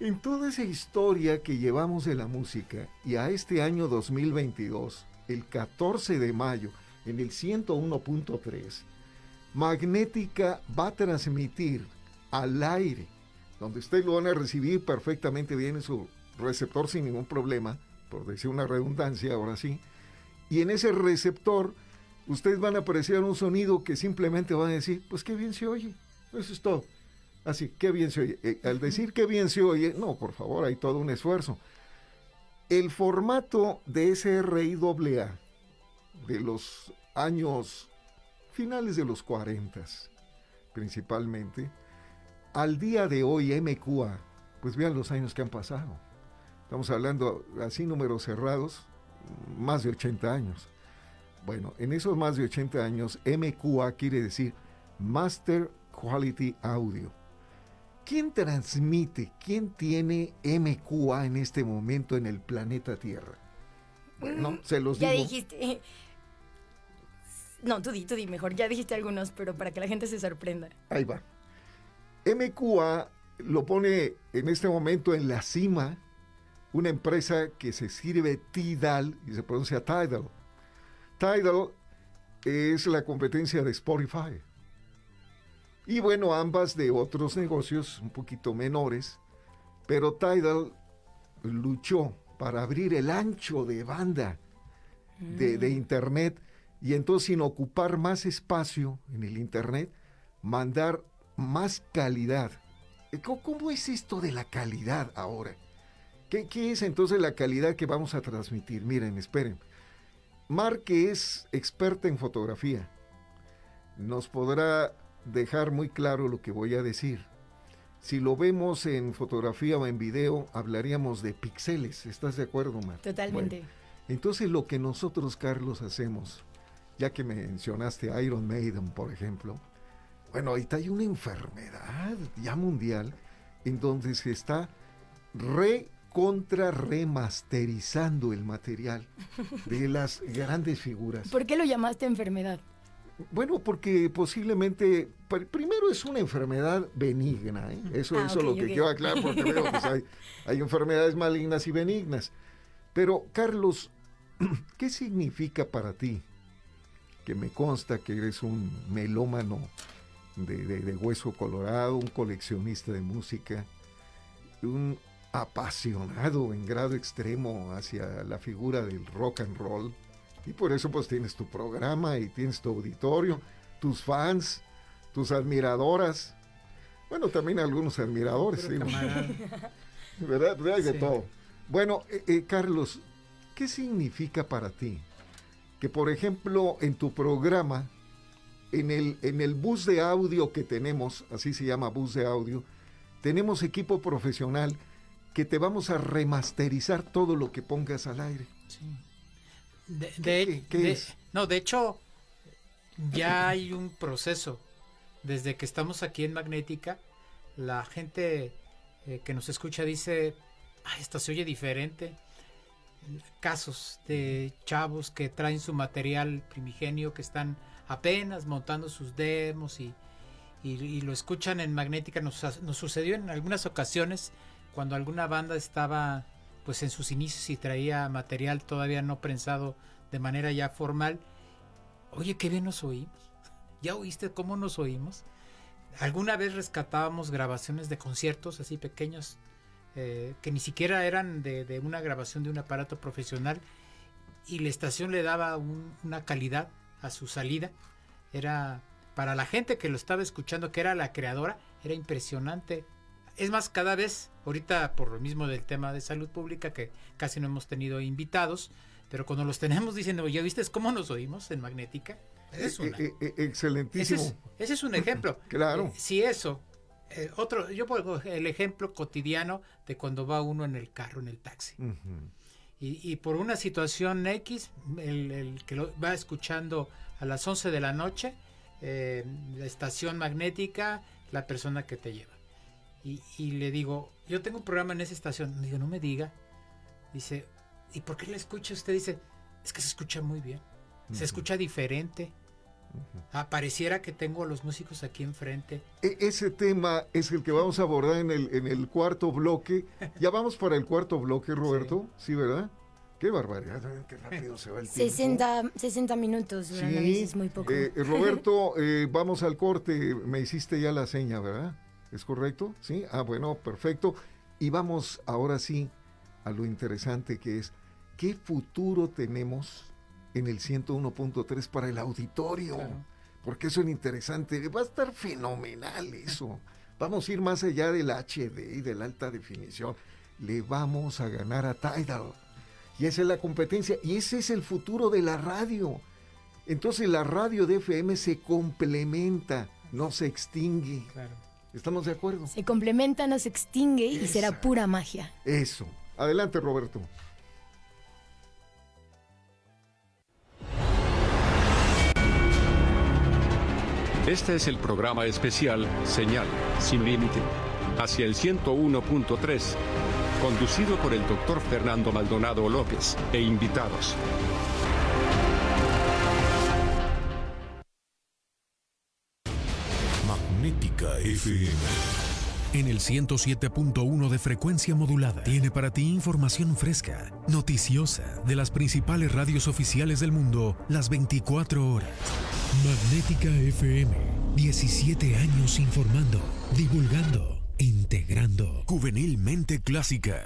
En toda esa historia que llevamos de la música y a este año 2022, el 14 de mayo, en el 101.3, Magnética va a transmitir al aire donde usted lo van a recibir perfectamente bien en su receptor sin ningún problema, por decir una redundancia, ahora sí. Y en ese receptor, ustedes van a apreciar un sonido que simplemente van a decir, pues qué bien se oye. Eso es todo. Así, qué bien se oye. Eh, al decir qué bien se oye, no, por favor, hay todo un esfuerzo. El formato de SRIAA de los años finales de los 40 principalmente, al día de hoy MQA, pues vean los años que han pasado. Estamos hablando así números cerrados, más de 80 años. Bueno, en esos más de 80 años, MQA quiere decir Master Quality Audio. ¿Quién transmite, quién tiene MQA en este momento en el planeta Tierra? Bueno, Mm, se los ya digo. dijiste. No, tú di, tú di mejor. Ya dijiste algunos, pero para que la gente se sorprenda. Ahí va. MQA lo pone en este momento en la cima una empresa que se sirve Tidal y se pronuncia Tidal. Tidal es la competencia de Spotify. Y bueno, ambas de otros negocios un poquito menores, pero Tidal luchó para abrir el ancho de banda de, de Internet y entonces sin ocupar más espacio en el Internet, mandar más calidad. Eh, ¿Cómo, cómo es esto de la calidad ahora? ¿Qué, ¿Qué, es entonces la calidad que vamos a transmitir? Miren, esperen. Mar, que es experta en fotografía, nos podrá dejar muy claro lo que voy a decir. Si lo vemos en fotografía o en video, hablaríamos de píxeles. ¿Estás de acuerdo, Mar? Totalmente. Bueno, entonces lo que nosotros, Carlos, hacemos, ya que mencionaste Iron Maiden, por ejemplo, bueno, ahorita hay una enfermedad ya mundial en donde se está re contra remasterizando el material de las grandes figuras. ¿Por qué lo llamaste enfermedad? Bueno, porque posiblemente, primero es una enfermedad benigna, ¿eh? eso ah, es okay, lo que okay. quiero aclarar, porque veo, pues hay, hay enfermedades malignas y benignas. Pero, Carlos, ¿qué significa para ti? Que me consta que eres un melómano de, de, de hueso colorado, un coleccionista de música, un apasionado en grado extremo hacia la figura del rock and roll. Y por eso pues tienes tu programa y tienes tu auditorio, tus fans, tus admiradoras. Bueno, también algunos admiradores, ¿sí? ¿verdad? Hay de sí. todo. Bueno, eh, eh, Carlos, ¿qué significa para ti que, por ejemplo, en tu programa, en el, en el bus de audio que tenemos, así se llama bus de audio, tenemos equipo profesional que te vamos a remasterizar todo lo que pongas al aire? Sí. De, de, ¿Qué, qué, qué de, es? No, de hecho, ya hay un proceso. Desde que estamos aquí en Magnética, la gente eh, que nos escucha dice, Ay, esto se oye diferente. Casos de chavos que traen su material primigenio, que están apenas montando sus demos y, y, lo escuchan en Magnética. Nos, nos sucedió en algunas ocasiones cuando alguna banda estaba pues en sus inicios y traía material todavía no prensado de manera ya formal. Oye, qué bien nos oímos. ¿Ya oíste cómo nos oímos? Alguna vez rescatábamos grabaciones de conciertos así pequeños eh, que ni siquiera eran de, de, una grabación de un aparato profesional y la estación le daba un, una calidad a su salida. Era para la gente que lo estaba escuchando, que era la creadora, era impresionante es más, cada vez, ahorita por lo mismo del tema de salud pública, que casi no hemos tenido invitados, pero cuando los tenemos dicen, oye, ¿viste cómo nos oímos en Magnética? Es una. Eh, eh, excelentísimo. Ese es, ese es, un ejemplo. claro. Eh, si eso, otro, yo pongo el ejemplo cotidiano de cuando va uno en el carro, en el taxi. Uh -huh. Y, y, por una situación X, el, el, que lo va escuchando a las 11 de la noche, la estación magnética, la persona que te lleva. Y, y, le digo, yo tengo un programa en esa estación. Digo, no me diga. Dice, ¿y por qué le escucha? Usted dice, es que se escucha muy bien. Uh -huh. Se escucha diferente. -huh. ah, pareciera que tengo a los músicos aquí enfrente. E ese tema es el que vamos a abordar en el, en el cuarto bloque. ya vamos para el cuarto bloque, Roberto. Sí, ¿Sí verdad? Qué barbaridad, qué rápido se va el tiempo. 60, 60 minutos, sí, es muy poco. Eh, Roberto, eh, vamos al corte. Me hiciste ya la seña, ¿verdad? ¿Es correcto? Sí. Ah, bueno, perfecto. Y vamos ahora sí a lo interesante que es, ¿qué futuro tenemos en el 101.3 para el auditorio? Claro. Porque eso es interesante. Va a estar fenomenal eso. Vamos a ir más allá del HD y de la alta definición. Le vamos a ganar a Tidal. Y esa es la competencia. Y ese es el futuro de la radio. Entonces la radio de FM se complementa, no se extingue. ¿Estamos de acuerdo? Se complementa, no se extingue y será pura magia. Eso. Adelante, Roberto. Este es el programa especial Señal sin límite hacia el 101.3, conducido por el doctor Fernando Maldonado López e invitados. Magnética FM. En el 107.1 de frecuencia modulada tiene para ti información fresca, noticiosa, de las principales radios oficiales del mundo, las 24 horas. Magnética FM, 17 años informando, divulgando, integrando. Juvenilmente clásica.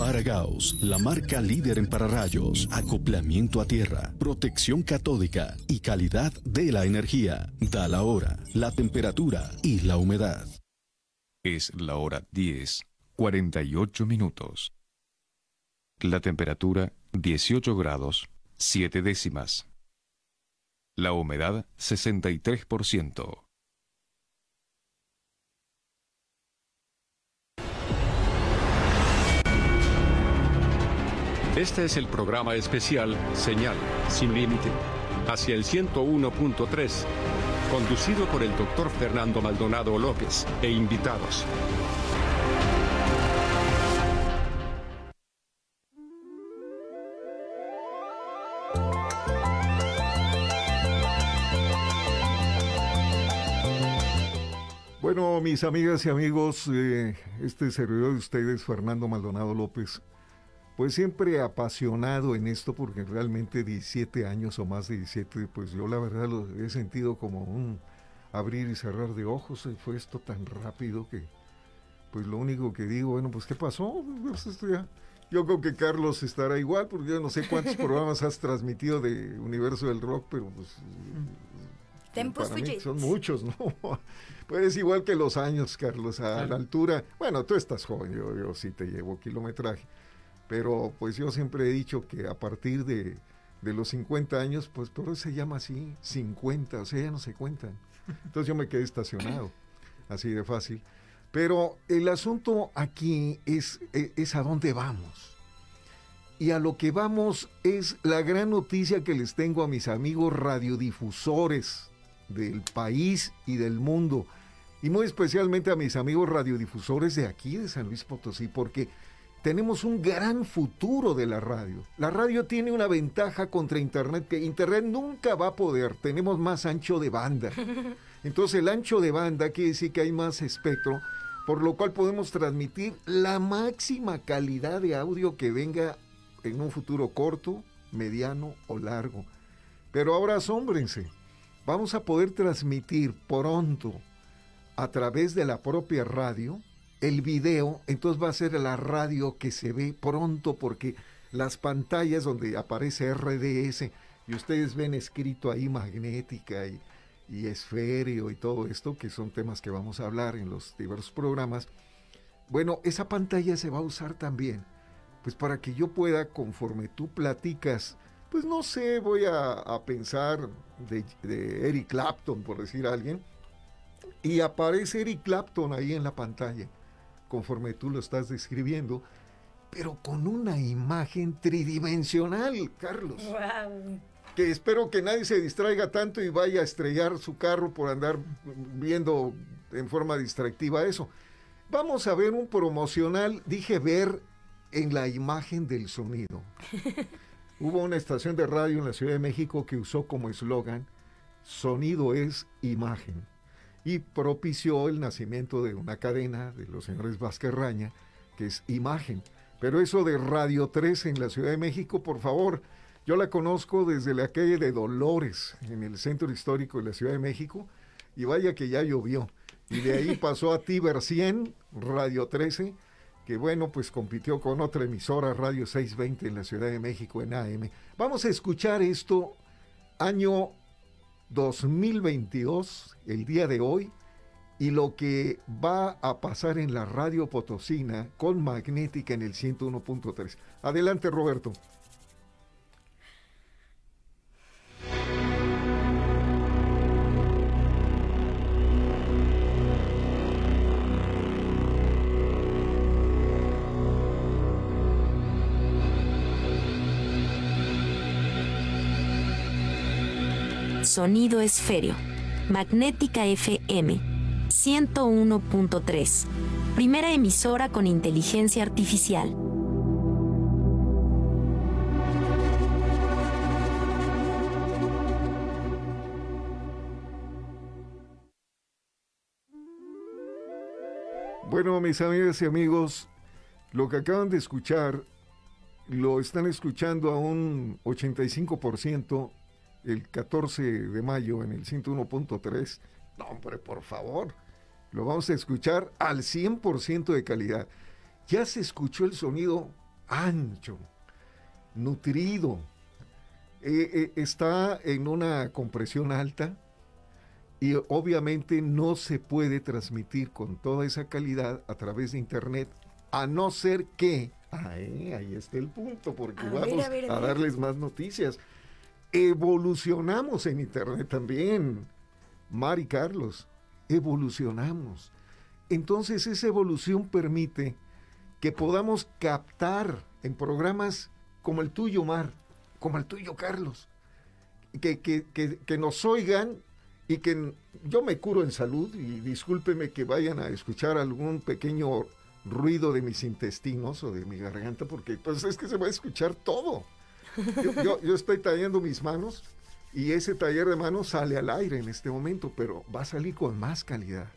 Faragaos, la marca líder en pararrayos, acoplamiento a tierra, protección catódica y calidad de la energía. Da la hora, la temperatura y la humedad. Es la hora 10, 48 minutos. La temperatura 18 grados, 7 décimas. La humedad 63%. Este es el programa especial Señal sin límite hacia el 101.3, conducido por el doctor Fernando Maldonado López e invitados. Bueno, mis amigas y amigos, eh, este servidor de ustedes, Fernando Maldonado López, pues siempre apasionado en esto porque realmente 17 años o más de 17, pues yo la verdad lo he sentido como un abrir y cerrar de ojos y fue esto tan rápido que pues lo único que digo, bueno, pues ¿qué pasó? Pues esto ya, yo creo que Carlos estará igual porque yo no sé cuántos programas has transmitido de Universo del Rock, pero pues para mí son muchos, ¿no? Pues igual que los años, Carlos, a la altura. Bueno, tú estás joven, yo, yo sí te llevo kilometraje. Pero pues yo siempre he dicho que a partir de, de los 50 años, pues eso se llama así, 50, o sea, ya no se cuentan. Entonces yo me quedé estacionado, así de fácil. Pero el asunto aquí es, e, es a dónde vamos. Y a lo que vamos es la gran noticia que les tengo a mis amigos radiodifusores del país y del mundo. Y muy especialmente a mis amigos radiodifusores de aquí, de San Luis Potosí, porque tenemos un gran futuro de la radio. La radio tiene una ventaja contra Internet que Internet nunca va a poder. Tenemos más ancho de banda. Entonces el ancho de banda quiere decir que hay más espectro, por lo cual podemos transmitir la máxima calidad de audio que venga en un futuro corto, mediano o largo. Pero ahora asómbrense, vamos a poder transmitir pronto a través de la propia radio el video, entonces va a ser la radio que se ve pronto porque las pantallas donde aparece RDS y ustedes ven escrito ahí magnética y, y esféreo y todo esto, que son temas que vamos a hablar en los diversos programas, bueno, esa pantalla se va a usar también, pues para que yo pueda, conforme tú platicas, pues no sé, voy a, pensar de, de Eric Clapton, por decir alguien, y aparece Eric Clapton ahí en la pantalla, conforme tú lo estás describiendo, pero con una imagen tridimensional, Carlos. Que espero que nadie se distraiga tanto y vaya a estrellar su carro por andar viendo en forma distractiva eso. Vamos a ver un promocional, dije ver en la imagen del sonido. Hubo una estación de radio en la Ciudad de México que usó como eslogan, sonido es imagen y propició el nacimiento de una cadena de los señores Vázquez Raña, que es Imagen. Pero eso de Radio 3 en la Ciudad de México, por favor, yo la conozco desde la calle de Dolores, en el centro histórico de la Ciudad de México, y vaya que ya llovió. Y de ahí pasó a Tiber 100, Radio 13, que bueno, pues compitió con otra emisora, Radio 620 en la Ciudad de México, en AM. Vamos a escuchar esto, año 2022, el día de hoy, y lo que va a pasar en la radio potosina con magnética en el 101.3. Adelante, Roberto. Sonido esféreo. Magnética FM 101.3. Primera emisora con inteligencia artificial. Bueno, mis amigas y amigos, lo que acaban de escuchar lo están escuchando a un 85% el 14 de mayo en el 101.3. No, hombre, por favor. Lo vamos a escuchar al 100% de calidad. Ya se escuchó el sonido ancho, nutrido. Eh, eh, está en una compresión alta y obviamente no se puede transmitir con toda esa calidad a través de internet, a no ser que, ahí, ahí está el punto, porque vamos a darles más noticias evolucionamos en Internet también. Mari Carlos, evolucionamos. Entonces esa evolución permite que podamos captar en programas como el tuyo, Mar, como el tuyo, Carlos, que, que, que, nos oigan y que yo me curo en salud y discúlpeme que vayan a escuchar algún pequeño ruido de mis intestinos o de mi garganta, porque pues es que se va a escuchar todo. Yo, estoy tallando mis manos y ese taller de manos sale al aire en este momento, pero va a salir con más calidad.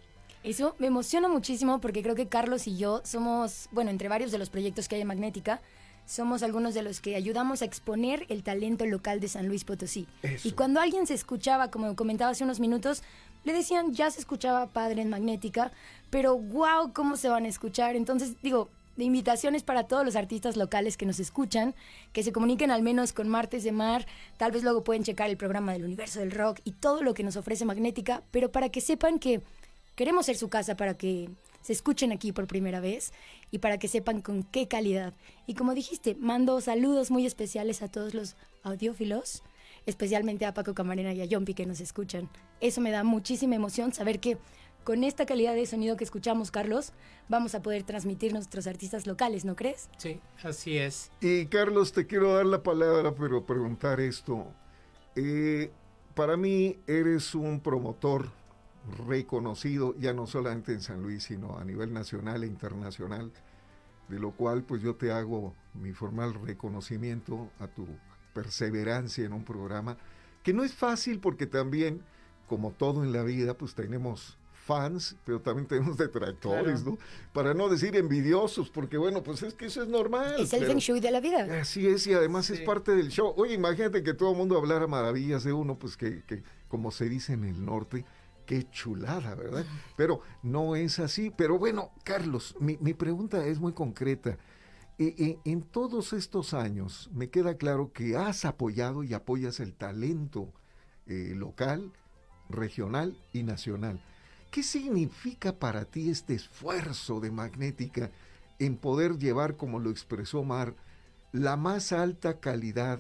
Eso me emociona muchísimo porque creo que Carlos y yo somos, bueno, entre varios de los proyectos que hay en Magnética, somos algunos de los que ayudamos a exponer el talento local de San Luis Potosí. Y cuando alguien se escuchaba, como comentaba hace unos minutos, le decían, ya se escuchaba padre en Magnética, pero wow, ¿cómo se van a escuchar? Entonces, digo, de invitaciones para todos los artistas locales que nos escuchan, que se comuniquen al menos con Martes de Mar, tal vez luego pueden checar el programa del universo del rock y todo lo que nos ofrece Magnética, pero para que sepan que queremos ser su casa para que se escuchen aquí por primera vez y para que sepan con qué calidad. Y como dijiste, mando saludos muy especiales a todos los audiófilos, especialmente a Paco Camarena y a Yompi que nos escuchan. Eso me da muchísima emoción saber que con esta calidad de sonido que escuchamos, Carlos, vamos a poder transmitir nuestros artistas locales, ¿no crees? Sí, así es. Y Carlos, te quiero dar la palabra, pero preguntar esto. Eh, para mí eres un promotor reconocido, ya no solamente en San Luis, sino a nivel nacional e internacional, de lo cual pues yo te hago mi formal reconocimiento a tu perseverancia en un programa, que no es fácil porque también, como todo en la vida, pues tenemos fans, pero también tenemos detractores, ¿no? Para no decir envidiosos, porque bueno, pues es que eso es normal. Es el feng shui de la vida. Así es, y además es parte del show. Oye, imagínate que todo el mundo hablara maravillas de uno, pues que, que como se dice en el norte, qué chulada, ¿verdad? Pero no es así. Pero bueno, Carlos, mi, mi pregunta es muy concreta. E, e, en todos estos años me queda claro que has apoyado y apoyas el talento eh, local, regional y nacional. ¿Qué significa para ti este esfuerzo de Magnética en poder llevar, como lo expresó Mar, la más alta calidad?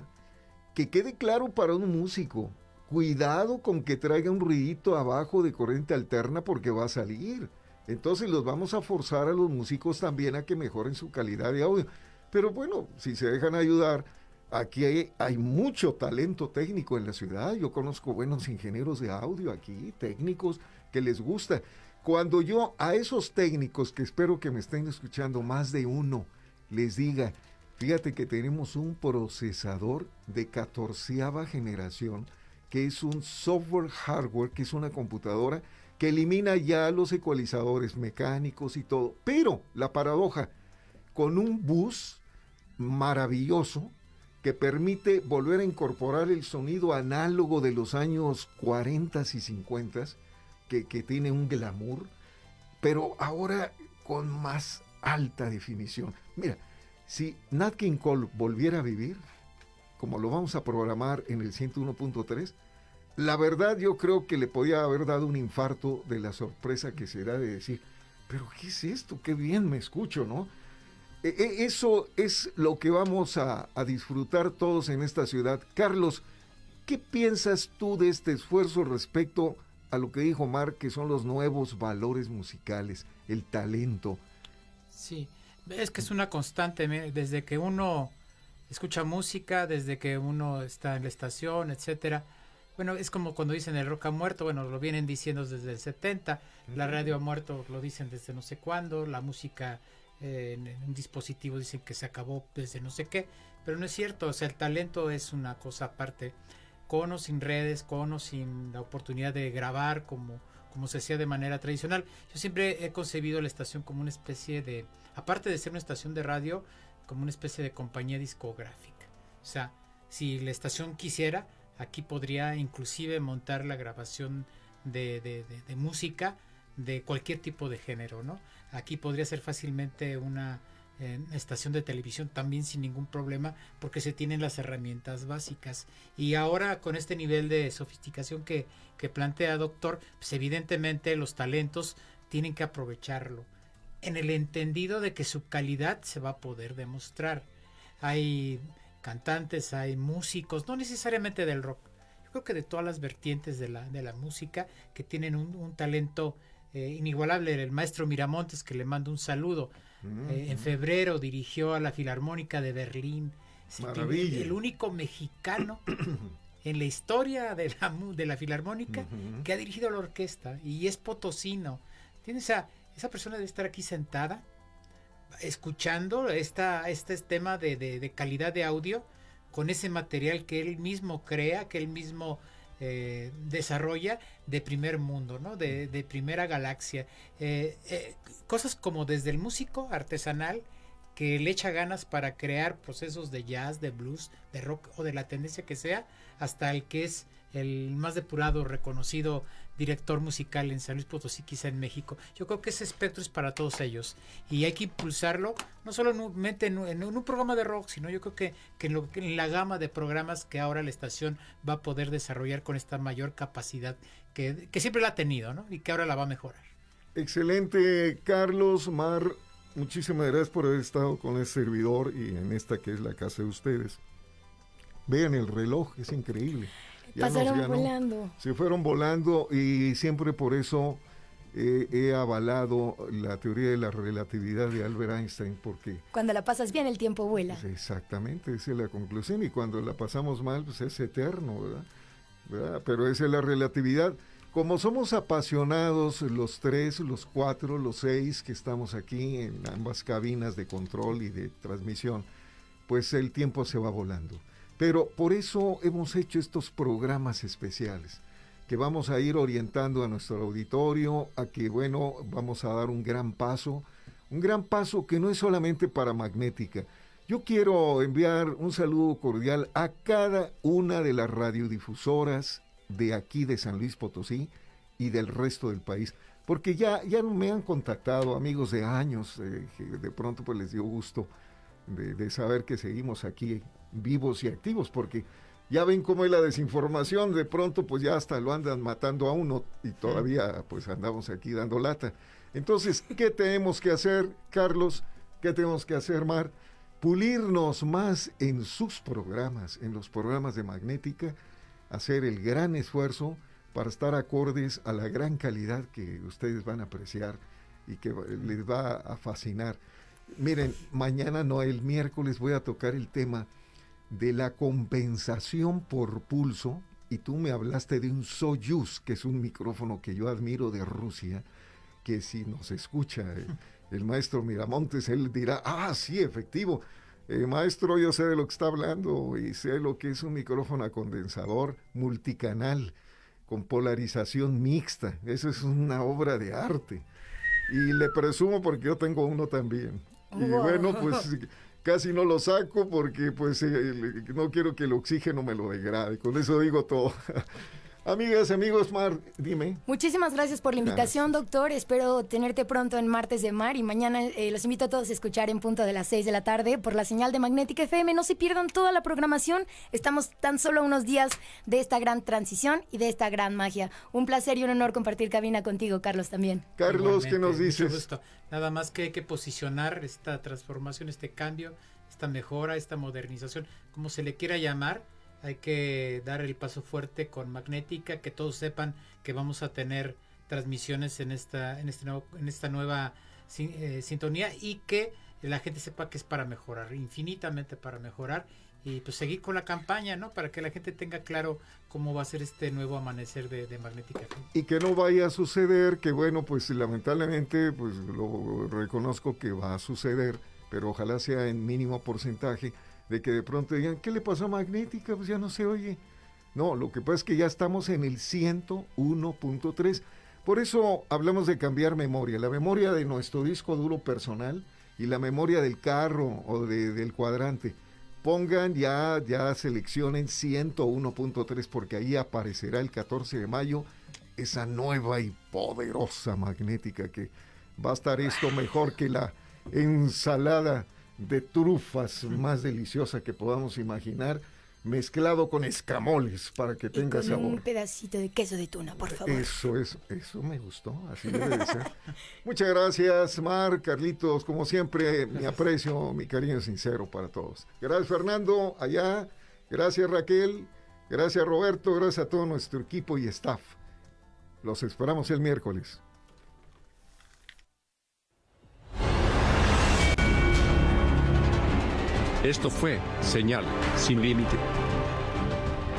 Que quede claro para un músico, cuidado con que traiga un ruidito abajo de corriente alterna porque va a salir. Entonces los vamos a forzar a los músicos también a que mejoren su calidad de audio. Pero bueno, si se dejan ayudar, aquí hay, hay, mucho talento técnico en la ciudad. Yo conozco buenos ingenieros de audio aquí, técnicos que les gusta. Cuando yo a esos técnicos que espero que me estén escuchando más de uno, les diga, fíjate que tenemos un procesador de catorceava generación, que es un software hardware, que es una computadora que elimina ya los ecualizadores mecánicos y todo. Pero la paradoja, con un bus maravilloso que permite volver a incorporar el sonido análogo de los años 40 y 50 que, tiene un glamour, pero ahora con más alta definición. Mira, si Nat King Cole volviera a vivir, como lo vamos a programar en el 101.3, la verdad yo creo que le podía haber dado un infarto de la sorpresa que será de decir, pero ¿qué es esto? Qué bien me escucho, ¿no? E, e, eso es lo que vamos a, disfrutar todos en esta ciudad. Carlos, ¿qué piensas tú de este esfuerzo respecto lo que dijo Mark, que son los nuevos valores musicales, el talento? Sí, es que es una constante, desde que uno escucha música, desde que uno está en la estación, etcétera. Bueno, es como cuando dicen el rock ha muerto, bueno, lo vienen diciendo desde el 70, la radio ha muerto, lo dicen desde no sé cuándo, la música eh, en, un dispositivo dicen que se acabó desde no sé qué, pero no es cierto, o sea, el talento es una cosa aparte, con o sin redes, con o sin la oportunidad de grabar como, como se hacía de manera tradicional. Yo siempre he concebido la estación como una especie de, aparte de ser una estación de radio, como una especie de compañía discográfica. O sea, si la estación quisiera, Aquí podría inclusive montar la grabación de, música de cualquier tipo de género, ¿no? Aquí podría ser fácilmente una eh, estación de televisión también sin ningún problema porque se tienen las herramientas básicas. Y ahora con este nivel de sofisticación que, que plantea Doctor, pues evidentemente los talentos tienen que aprovecharlo en el entendido de que su calidad se va a poder demostrar. Hay cantantes, hay músicos, no necesariamente del rock, yo creo que de todas las vertientes de la, de la música que tienen un, talento eh, inigualable. El maestro Miramontes, que le mando un saludo, mm, eh, en febrero dirigió a la Filarmónica de Berlín. Maravilla. El único mexicano en la historia de la, de la Filarmónica que ha dirigido la orquesta y es potosino. Tiene esa, esa persona debe estar aquí sentada escuchando esta, este tema de, de, calidad de audio con ese material que él mismo crea, que él mismo eh, desarrolla de primer mundo, ¿no? de, primera galaxia. Eh, eh, cosas como desde el músico artesanal que le echa ganas para crear procesos de jazz, de blues, de rock o de la tendencia que sea, hasta el que es el más depurado, reconocido director musical en San Luis Potosí, quizá en México. Yo creo que ese espectro es para todos ellos y hay que impulsarlo, no solamente en, en, un programa de rock, sino yo creo que, en, la gama de programas que ahora la estación va a poder desarrollar con esta mayor capacidad que, que siempre la ha tenido ¿no? y que ahora la va a mejorar. Excelente, Carlos Mar. Muchísimas gracias por haber estado con el servidor y en esta que es la casa de ustedes. Vean el reloj, es increíble. Pasaron volando. Se fueron volando y siempre por eso eh, he avalado la teoría de la relatividad de Albert Einstein porque... Cuando la pasas bien el tiempo vuela. Pues exactamente, esa es la conclusión y cuando la pasamos mal pues es eterno, ¿verdad? Pero esa es la relatividad. Como somos apasionados los tres, los cuatro, los seis que estamos aquí en ambas cabinas de control y de transmisión, pues el tiempo se va volando. Pero por eso hemos hecho estos programas especiales, que vamos a ir orientando a nuestro auditorio a que, bueno, vamos a dar un gran paso, un gran paso que no es solamente para Magnética. Yo quiero enviar un saludo cordial a cada una de las radiodifusoras de aquí de San Luis Potosí y del resto del país. Porque ya, ya me han contactado amigos de años, eh, que de pronto pues les dio gusto de, de saber que seguimos aquí vivos y activos, porque ya ven cómo es la desinformación, de pronto pues ya hasta lo andan matando a uno y todavía pues andamos aquí dando lata. Entonces, ¿qué tenemos que hacer, Carlos? ¿Qué tenemos que hacer, Mar? Pulirnos más en sus programas, en los programas de Magnética, hacer el gran esfuerzo para estar acordes a la gran calidad que ustedes van a apreciar y que les va a fascinar. Miren, mañana no, el miércoles voy a tocar el tema de la compensación por pulso, y tú me hablaste de un Soyuz, que es un micrófono que yo admiro de Rusia, que si nos escucha el, maestro Miramontes, él dirá, ah, sí, efectivo, eh, maestro, yo sé de lo que está hablando y sé lo que es un micrófono a condensador multicanal con polarización mixta. Eso es una obra de arte. Y le presumo porque yo tengo uno también. Y bueno, pues casi no lo saco porque pues eh, no quiero que el oxígeno me lo degrade. Con eso digo todo. Amigas, amigos, Mar, dime. Muchísimas gracias por la invitación, doctor. Espero tenerte pronto en Martes de Mar y mañana eh, los invito a todos a escuchar en punto de las 6 de la tarde por la señal de Magnética FM. No se pierdan toda la programación. Estamos tan solo unos días de esta gran transición y de esta gran magia. Un placer y un honor compartir cabina contigo, Carlos, también. Carlos, ¿qué nos dices? Nada más que hay que posicionar esta transformación, este cambio, esta mejora, esta modernización, como se le quiera llamar hay que dar el paso fuerte con magnética, que todos sepan que vamos a tener transmisiones en esta, en este nuevo, en esta nueva eh, sintonía y que la gente sepa que es para mejorar, infinitamente para mejorar y pues seguir con la campaña, ¿no? Para que la gente tenga claro cómo va a ser este nuevo amanecer de, de Magnética. Y que no vaya a suceder, que bueno, pues lamentablemente, pues lo reconozco que va a suceder, pero ojalá sea en mínimo porcentaje, de que de pronto digan, ¿qué le pasó a Magnética? Pues ya no se oye. No, lo que pasa es que ya estamos en el 101.3. Por eso hablamos de cambiar memoria. La memoria de nuestro disco duro personal y la memoria del carro o del cuadrante. Pongan ya, ya seleccionen 101.3 porque ahí aparecerá el 14 de mayo esa nueva y poderosa magnética que va a estar esto mejor que la ensalada de trufas más deliciosa que podamos imaginar, mezclado con escamoles para que tenga con sabor. Un pedacito de queso de tuna, por favor. Eso, es eso me gustó, así debe de ser. Muchas gracias, Mar, Carlitos, como siempre, mi aprecio, mi cariño sincero para todos. Gracias, Fernando, allá. Gracias, Raquel. Gracias, Roberto. Gracias a todo nuestro equipo y staff. Los esperamos el miércoles. Esto fue Señal sin límite.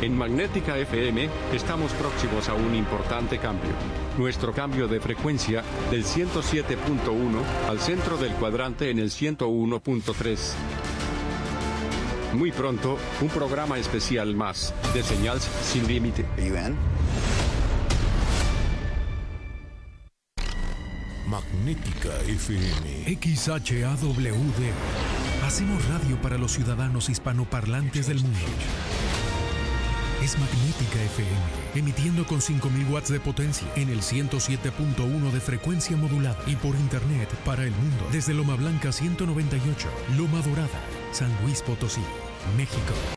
En Magnética FM estamos próximos a un importante cambio. Nuestro cambio de frecuencia del 107.1 al centro del cuadrante en el 101.3. Muy pronto, un programa especial más de Señal sin límite. Magnética FM. XHAWD Hacemos radio para los ciudadanos hispanoparlantes del mundo. Es Magnética FM, emitiendo con 5000 watts de potencia en el 107.1 de frecuencia modulada y por internet para el mundo desde Loma Blanca 198, Loma Dorada, San Luis Potosí, México.